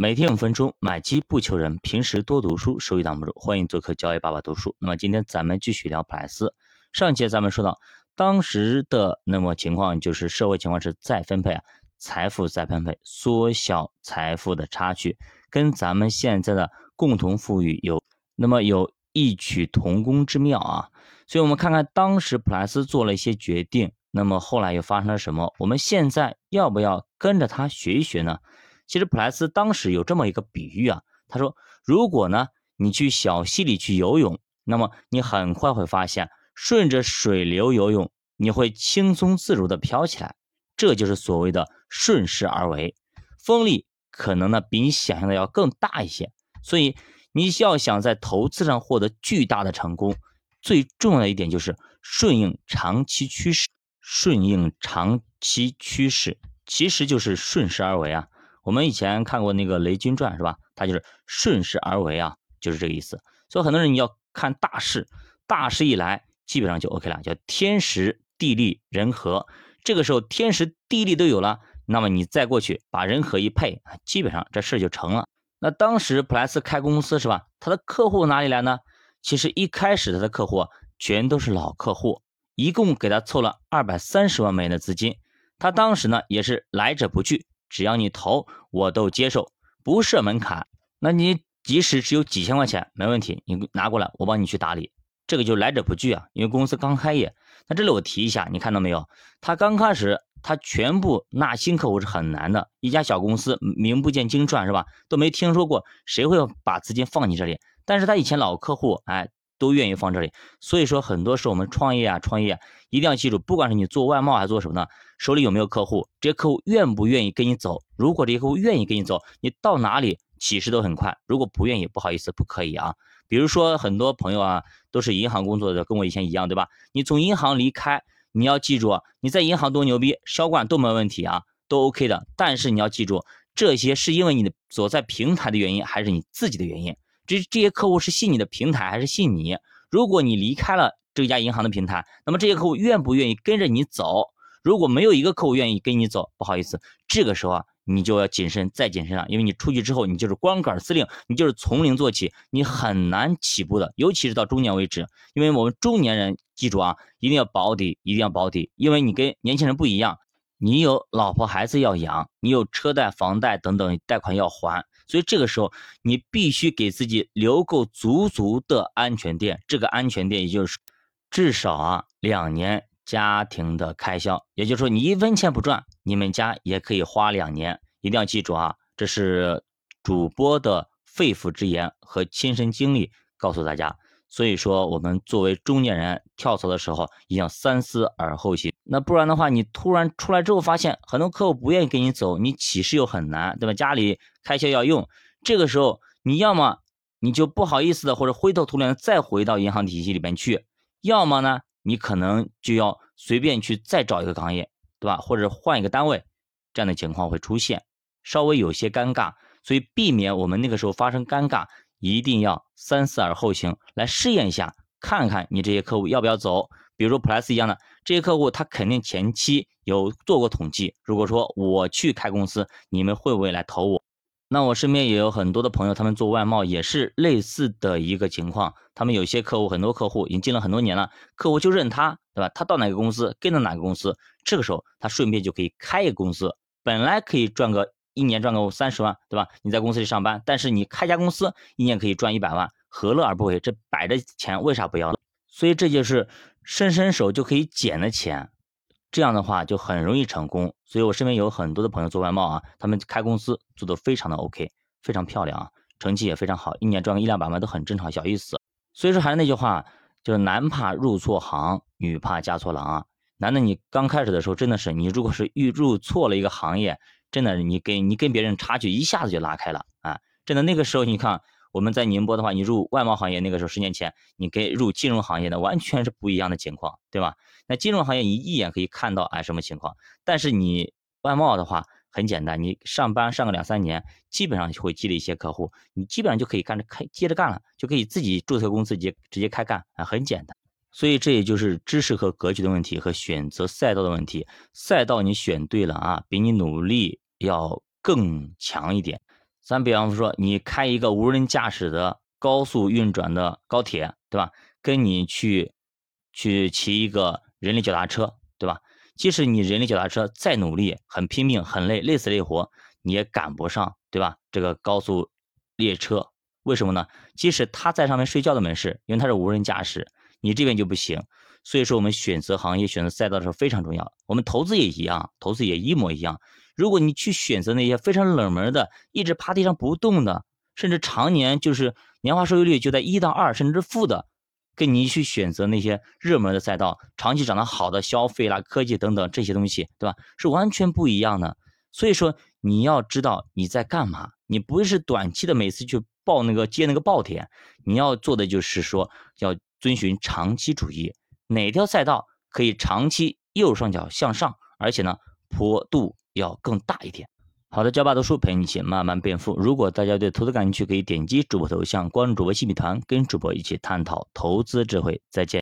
每天五分钟，买基不求人，平时多读书，收益挡不住。欢迎做客交易爸爸读书。那么今天咱们继续聊普莱斯。上节咱们说到，当时的那么情况就是社会情况是再分配啊，财富再分配，缩小财富的差距，跟咱们现在的共同富裕有那么有异曲同工之妙啊。所以，我们看看当时普莱斯做了一些决定，那么后来又发生了什么？我们现在要不要跟着他学一学呢？其实普莱斯当时有这么一个比喻啊，他说，如果呢你去小溪里去游泳，那么你很快会发现，顺着水流游泳，你会轻松自如的飘起来，这就是所谓的顺势而为，风力可能呢比你想象的要更大一些。所以你要想在投资上获得巨大的成功，最重要的一点就是顺应长期趋势，顺应长期趋势，其实就是顺势而为啊。我们以前看过那个《雷军传》是吧？他就是顺势而为啊，就是这个意思。所以很多人你要看大势，大势一来，基本上就 OK 了，叫天时地利人和。这个时候天时地利都有了，那么你再过去把人和一配，基本上这事就成了。那当时普莱斯开公司是吧？他的客户哪里来呢？其实一开始他的客户全都是老客户，一共给他凑了二百三十万美元的资金。他当时呢也是来者不拒。只要你投，我都接受，不设门槛。那你即使只有几千块钱，没问题，你拿过来，我帮你去打理。这个就来者不拒啊，因为公司刚开业。那这里我提一下，你看到没有？他刚开始，他全部纳新客户是很难的。一家小公司，名不见经传是吧？都没听说过，谁会把资金放你这里？但是他以前老客户，哎。都愿意放这里，所以说很多时候我们创业啊，创业一定要记住，不管是你做外贸还是做什么呢，手里有没有客户，这些客户愿不愿意跟你走？如果这些客户愿意跟你走，你到哪里起势都很快；如果不愿意，不好意思，不可以啊。比如说很多朋友啊，都是银行工作的，跟我以前一样，对吧？你从银行离开，你要记住，你在银行多牛逼，销冠都没问题啊，都 OK 的。但是你要记住，这些是因为你的所在平台的原因，还是你自己的原因？这这些客户是信你的平台还是信你？如果你离开了这家银行的平台，那么这些客户愿不愿意跟着你走？如果没有一个客户愿意跟你走，不好意思，这个时候啊，你就要谨慎再谨慎了，因为你出去之后，你就是光杆司令，你就是从零做起，你很难起步的，尤其是到中年为止。因为我们中年人记住啊，一定要保底，一定要保底，因为你跟年轻人不一样，你有老婆孩子要养，你有车贷、房贷等等贷款要还。所以这个时候，你必须给自己留够足足的安全垫。这个安全垫，也就是至少啊两年家庭的开销。也就是说，你一分钱不赚，你们家也可以花两年。一定要记住啊，这是主播的肺腑之言和亲身经历告诉大家。所以说，我们作为中年人跳槽的时候，一定要三思而后行。那不然的话，你突然出来之后，发现很多客户不愿意跟你走，你起势又很难，对吧？家里开销要用，这个时候你要么你就不好意思的，或者灰头土脸的再回到银行体系里边去；要么呢，你可能就要随便去再找一个行业，对吧？或者换一个单位，这样的情况会出现，稍微有些尴尬。所以避免我们那个时候发生尴尬。一定要三思而后行，来试验一下，看看你这些客户要不要走。比如说普莱斯一样的这些客户，他肯定前期有做过统计。如果说我去开公司，你们会不会来投我？那我身边也有很多的朋友，他们做外贸也是类似的一个情况。他们有些客户，很多客户已经进了很多年了，客户就认他，对吧？他到哪个公司，跟着哪个公司，这个时候他顺便就可以开一个公司，本来可以赚个。一年赚个三十万，对吧？你在公司里上班，但是你开家公司，一年可以赚一百万，何乐而不为？这摆着钱，为啥不要了？所以这就是伸伸手就可以捡的钱，这样的话就很容易成功。所以我身边有很多的朋友做外贸啊，他们开公司做的非常的 OK，非常漂亮啊，成绩也非常好，一年赚个一两百万都很正常，小意思。所以说还是那句话，就是男怕入错行，女怕嫁错郎啊。男的你刚开始的时候真的是，你如果是入入错了一个行业。真的，你跟你跟别人差距一下子就拉开了啊！真的，那个时候你看我们在宁波的话，你入外贸行业，那个时候十年前，你跟入金融行业的完全是不一样的情况，对吧？那金融行业你一眼可以看到哎什么情况，但是你外贸的话很简单，你上班上个两三年，基本上就会积累一些客户，你基本上就可以干着开接着干了，就可以自己注册公司直接直接开干啊，很简单。所以这也就是知识和格局的问题，和选择赛道的问题。赛道你选对了啊，比你努力要更强一点。咱比方说，你开一个无人驾驶的高速运转的高铁，对吧？跟你去去骑一个人力脚踏车，对吧？即使你人力脚踏车再努力、很拼命、很累、累死累活，你也赶不上，对吧？这个高速列车为什么呢？即使他在上面睡觉都没事，因为他是无人驾驶，你这边就不行。所以说，我们选择行业、选择赛道的时候非常重要。我们投资也一样，投资也一模一样。如果你去选择那些非常冷门的、一直趴地上不动的，甚至常年就是年化收益率就在一到二甚至负的，跟你去选择那些热门的赛道、长期涨得好的消费啦、科技等等这些东西，对吧？是完全不一样的。所以说，你要知道你在干嘛，你不是短期的每次去报那个接那个爆点，你要做的就是说要遵循长期主义，哪条赛道可以长期右上角向上，而且呢坡度。要更大一点。好的，教爸读书陪你一起慢慢变富。如果大家对投资感兴趣，可以点击主播头像关注主播新米团，跟主播一起探讨投资智慧。再见。